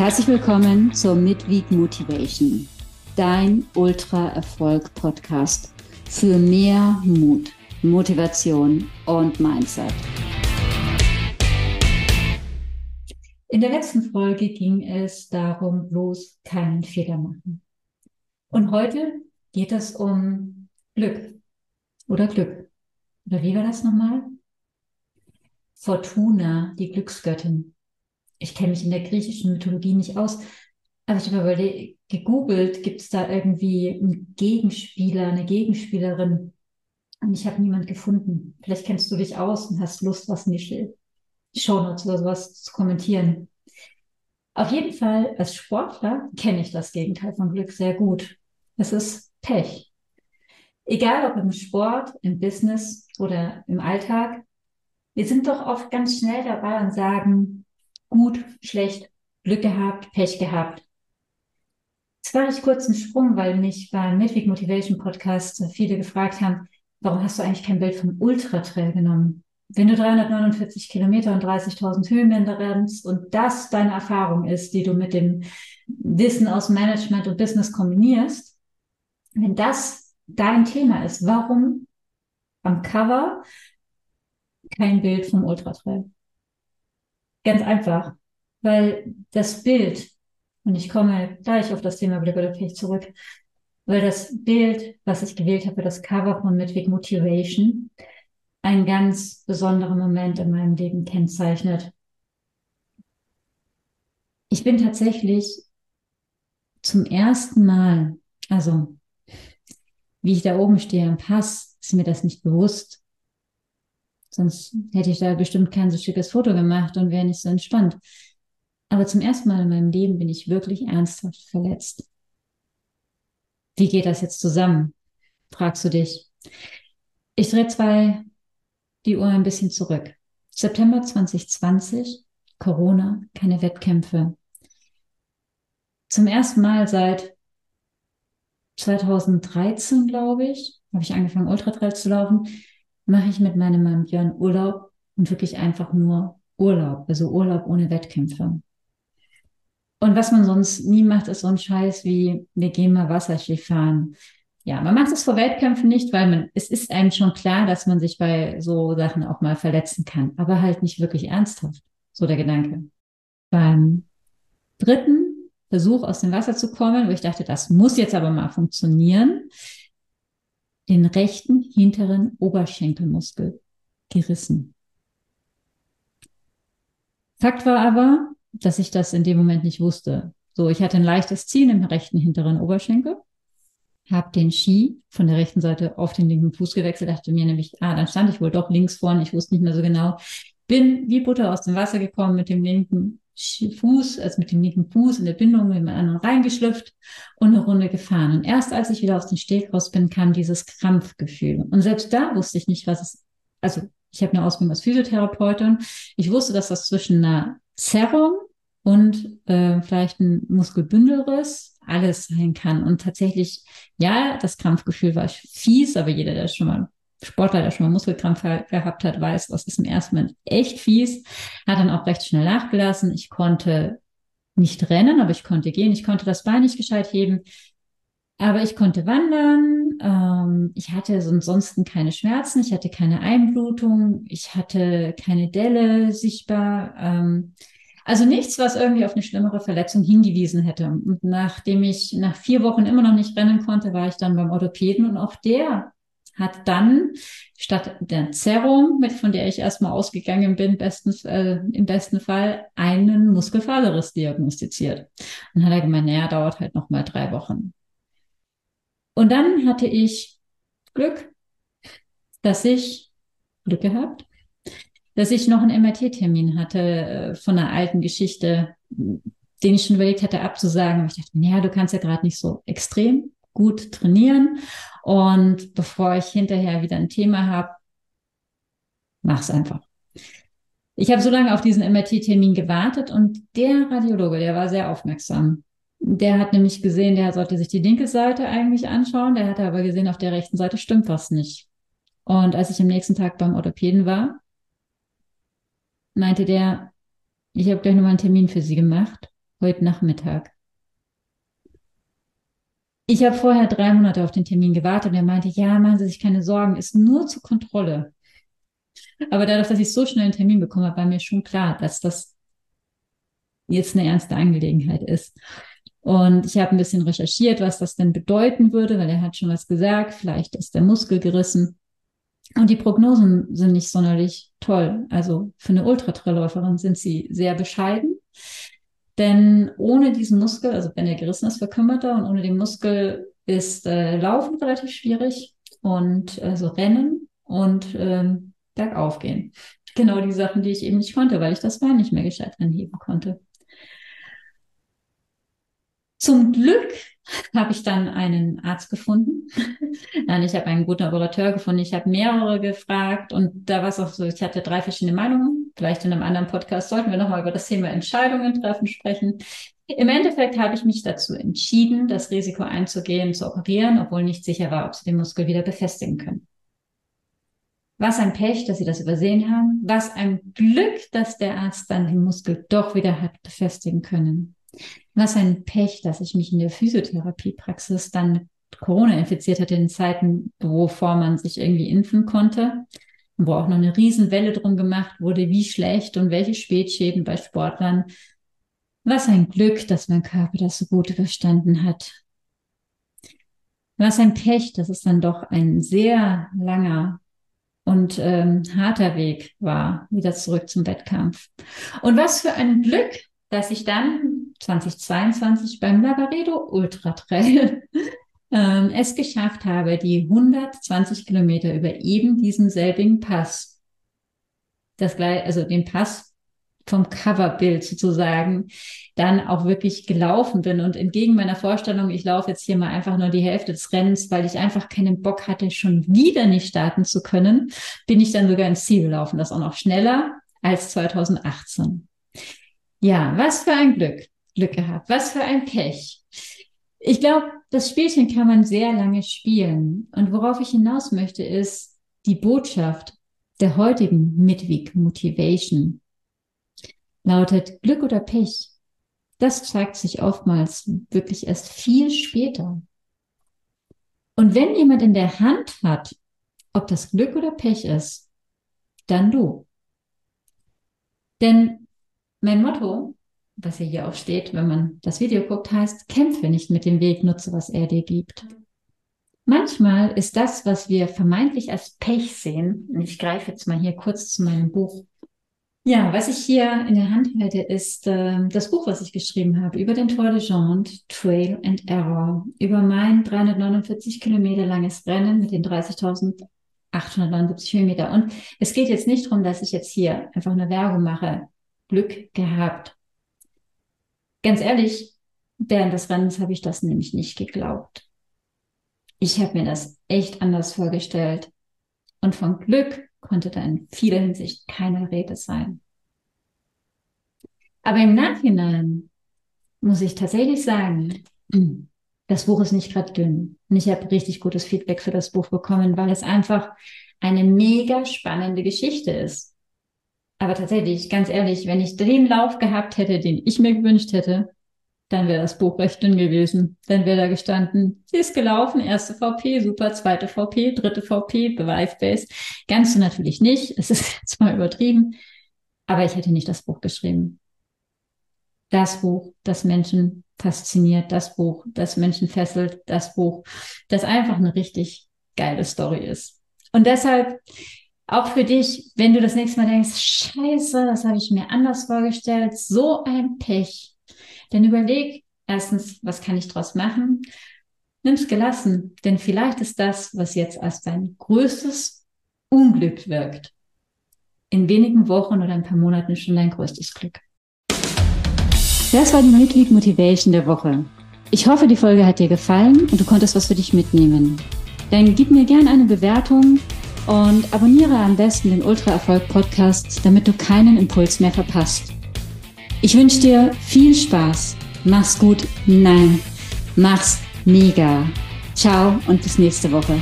Herzlich willkommen zur Midweek Motivation, dein Ultra-Erfolg-Podcast für mehr Mut, Motivation und Mindset. In der letzten Folge ging es darum, bloß keinen Fehler machen. Und heute geht es um Glück oder Glück. Oder wie war das nochmal? Fortuna, die Glücksgöttin ich kenne mich in der griechischen Mythologie nicht aus, aber ich habe mal gegoogelt, gibt es da irgendwie einen Gegenspieler, eine Gegenspielerin? Und ich habe niemand gefunden. Vielleicht kennst du dich aus und hast Lust, was in die Shownotes oder sowas zu kommentieren. Auf jeden Fall, als Sportler kenne ich das Gegenteil von Glück sehr gut. Es ist Pech. Egal ob im Sport, im Business oder im Alltag, wir sind doch oft ganz schnell dabei und sagen, gut, schlecht, Glück gehabt, Pech gehabt. Jetzt war ich kurz einen Sprung, weil mich beim Midweek Motivation Podcast viele gefragt haben, warum hast du eigentlich kein Bild vom Ultra-Trail genommen? Wenn du 349 Kilometer und 30.000 Höhenmeter rennst und das deine Erfahrung ist, die du mit dem Wissen aus Management und Business kombinierst, wenn das dein Thema ist, warum am Cover kein Bild vom Ultra-Trail? Ganz einfach, weil das Bild, und ich komme gleich auf das Thema Glück oder Pech zurück, weil das Bild, was ich gewählt habe, das Cover von Midweek Motivation, einen ganz besonderen Moment in meinem Leben kennzeichnet. Ich bin tatsächlich zum ersten Mal, also wie ich da oben stehe am Pass, ist mir das nicht bewusst. Sonst hätte ich da bestimmt kein so schickes Foto gemacht und wäre nicht so entspannt. Aber zum ersten Mal in meinem Leben bin ich wirklich ernsthaft verletzt. Wie geht das jetzt zusammen? Fragst du dich. Ich drehe zwei die Uhr ein bisschen zurück. September 2020, Corona, keine Wettkämpfe. Zum ersten Mal seit 2013, glaube ich, habe ich angefangen, Ultratrail zu laufen mache ich mit meinem Mann Björn Urlaub und wirklich einfach nur Urlaub, also Urlaub ohne Wettkämpfe. Und was man sonst nie macht, ist so ein Scheiß wie, wir gehen mal Wasserski fahren. Ja, man macht es vor Wettkämpfen nicht, weil man, es ist einem schon klar, dass man sich bei so Sachen auch mal verletzen kann, aber halt nicht wirklich ernsthaft. So der Gedanke. Beim dritten Versuch aus dem Wasser zu kommen, wo ich dachte, das muss jetzt aber mal funktionieren, den rechten hinteren Oberschenkelmuskel gerissen. Fakt war aber, dass ich das in dem Moment nicht wusste. So, ich hatte ein leichtes Ziehen im rechten hinteren Oberschenkel, habe den Ski von der rechten Seite auf den linken Fuß gewechselt, dachte mir nämlich, ah, dann stand ich wohl doch links vorne, ich wusste nicht mehr so genau. Bin wie Butter aus dem Wasser gekommen mit dem linken Fuß, also mit dem linken Fuß in der Bindung mit dem anderen reingeschlüpft und eine Runde gefahren. Und erst als ich wieder aus dem Steg raus bin, kam dieses Krampfgefühl. Und selbst da wusste ich nicht, was es, also ich habe eine Ausbildung als Physiotherapeutin. Ich wusste, dass das zwischen einer Zerrung und äh, vielleicht ein Muskelbündelriss alles sein kann. Und tatsächlich, ja, das Krampfgefühl war fies, aber jeder, der schon mal Sportler, der schon mal Muskelkrampf gehabt hat, weiß, das ist im ersten Moment echt fies. Hat dann auch recht schnell nachgelassen. Ich konnte nicht rennen, aber ich konnte gehen. Ich konnte das Bein nicht gescheit heben. Aber ich konnte wandern. Ähm, ich hatte ansonsten keine Schmerzen. Ich hatte keine Einblutung. Ich hatte keine Delle sichtbar. Ähm, also nichts, was irgendwie auf eine schlimmere Verletzung hingewiesen hätte. Und nachdem ich nach vier Wochen immer noch nicht rennen konnte, war ich dann beim Orthopäden und auch der hat dann statt der Zerrung, mit von der ich erstmal ausgegangen bin, bestens, äh, im besten Fall einen Muskelfaserriss diagnostiziert. Und hat er gemeint, naja, dauert halt noch mal drei Wochen. Und dann hatte ich Glück, dass ich Glück gehabt, dass ich noch einen MRT-Termin hatte äh, von einer alten Geschichte, den ich schon überlegt hatte abzusagen. Aber ich dachte, naja, du kannst ja gerade nicht so extrem gut trainieren. Und bevor ich hinterher wieder ein Thema habe, mach's einfach. Ich habe so lange auf diesen MRT-Termin gewartet und der Radiologe, der war sehr aufmerksam. Der hat nämlich gesehen, der sollte sich die linke Seite eigentlich anschauen. Der hatte aber gesehen, auf der rechten Seite stimmt was nicht. Und als ich am nächsten Tag beim Orthopäden war, meinte der, ich habe gleich nochmal einen Termin für Sie gemacht. heute Nachmittag. Ich habe vorher drei Monate auf den Termin gewartet und er meinte, ja, machen Sie sich keine Sorgen, ist nur zur Kontrolle. Aber dadurch, dass ich so schnell einen Termin bekommen habe, war mir schon klar, dass das jetzt eine ernste Angelegenheit ist. Und ich habe ein bisschen recherchiert, was das denn bedeuten würde, weil er hat schon was gesagt. Vielleicht ist der Muskel gerissen. Und die Prognosen sind nicht sonderlich toll. Also für eine Ultratrailläuferin sind sie sehr bescheiden. Denn ohne diesen Muskel, also wenn er gerissen ist, verkümmert er und ohne den Muskel ist äh, Laufen relativ schwierig und also Rennen und ähm, bergauf gehen. Genau die Sachen, die ich eben nicht konnte, weil ich das Bein nicht mehr gescheit anheben konnte. Zum Glück habe ich dann einen Arzt gefunden. Nein, ich habe einen guten Operateur gefunden. Ich habe mehrere gefragt und da war es auch so, ich hatte drei verschiedene Meinungen. Vielleicht in einem anderen Podcast sollten wir nochmal über das Thema Entscheidungen treffen sprechen. Im Endeffekt habe ich mich dazu entschieden, das Risiko einzugehen, zu operieren, obwohl nicht sicher war, ob sie den Muskel wieder befestigen können. Was ein Pech, dass sie das übersehen haben. Was ein Glück, dass der Arzt dann den Muskel doch wieder hat befestigen können. Was ein Pech, dass ich mich in der Physiotherapiepraxis dann Corona infiziert hatte in Zeiten, wovor man sich irgendwie impfen konnte, wo auch noch eine Riesenwelle drum gemacht wurde, wie schlecht und welche Spätschäden bei Sportlern. Was ein Glück, dass mein Körper das so gut überstanden hat. Was ein Pech, dass es dann doch ein sehr langer und ähm, harter Weg war, wieder zurück zum Wettkampf. Und was für ein Glück, dass ich dann 2022 beim Lavaredo Ultra Trail ähm, es geschafft habe, die 120 Kilometer über eben diesen selbigen Pass, das gleich, also den Pass vom Coverbild sozusagen, dann auch wirklich gelaufen bin. Und entgegen meiner Vorstellung, ich laufe jetzt hier mal einfach nur die Hälfte des Rennens, weil ich einfach keinen Bock hatte, schon wieder nicht starten zu können, bin ich dann sogar ins Ziel gelaufen. Das auch noch schneller als 2018. Ja, was für ein Glück, Glück gehabt, was für ein Pech. Ich glaube, das Spielchen kann man sehr lange spielen. Und worauf ich hinaus möchte, ist die Botschaft der heutigen Midweek Motivation. Lautet Glück oder Pech. Das zeigt sich oftmals wirklich erst viel später. Und wenn jemand in der Hand hat, ob das Glück oder Pech ist, dann du. Denn mein Motto, was hier auch steht, wenn man das Video guckt, heißt, kämpfe nicht mit dem Weg, nutze, was er dir gibt. Manchmal ist das, was wir vermeintlich als Pech sehen, und ich greife jetzt mal hier kurz zu meinem Buch. Ja, was ich hier in der Hand halte, ist äh, das Buch, was ich geschrieben habe über den Tour de Jante, Trail and Error, über mein 349 Kilometer langes Rennen mit den 30.879 Höhenmeter. Und es geht jetzt nicht darum, dass ich jetzt hier einfach eine Werbung mache Glück gehabt. Ganz ehrlich, während des Rennens habe ich das nämlich nicht geglaubt. Ich habe mir das echt anders vorgestellt. Und von Glück konnte da in vieler Hinsicht keine Rede sein. Aber im Nachhinein muss ich tatsächlich sagen, das Buch ist nicht gerade dünn. Und ich habe richtig gutes Feedback für das Buch bekommen, weil es einfach eine mega spannende Geschichte ist. Aber tatsächlich, ganz ehrlich, wenn ich den Lauf gehabt hätte, den ich mir gewünscht hätte, dann wäre das Buch recht dünn gewesen. Dann wäre da gestanden, sie ist gelaufen, erste VP, super, zweite VP, dritte VP, Beweis-Base. Ganz so natürlich nicht. Es ist jetzt mal übertrieben. Aber ich hätte nicht das Buch geschrieben. Das Buch, das Menschen fasziniert, das Buch, das Menschen fesselt, das Buch, das einfach eine richtig geile Story ist. Und deshalb auch für dich, wenn du das nächste Mal denkst, scheiße, das habe ich mir anders vorgestellt, so ein Pech. Dann überleg erstens, was kann ich daraus machen? Nimm's gelassen, denn vielleicht ist das, was jetzt als dein größtes Unglück wirkt, in wenigen Wochen oder ein paar Monaten schon dein größtes Glück. Das war die Midweek Motivation der Woche. Ich hoffe, die Folge hat dir gefallen und du konntest was für dich mitnehmen. Dann gib mir gerne eine Bewertung und abonniere am besten den Ultra Erfolg Podcast, damit du keinen Impuls mehr verpasst. Ich wünsche dir viel Spaß. Mach's gut. Nein, mach's mega. Ciao und bis nächste Woche.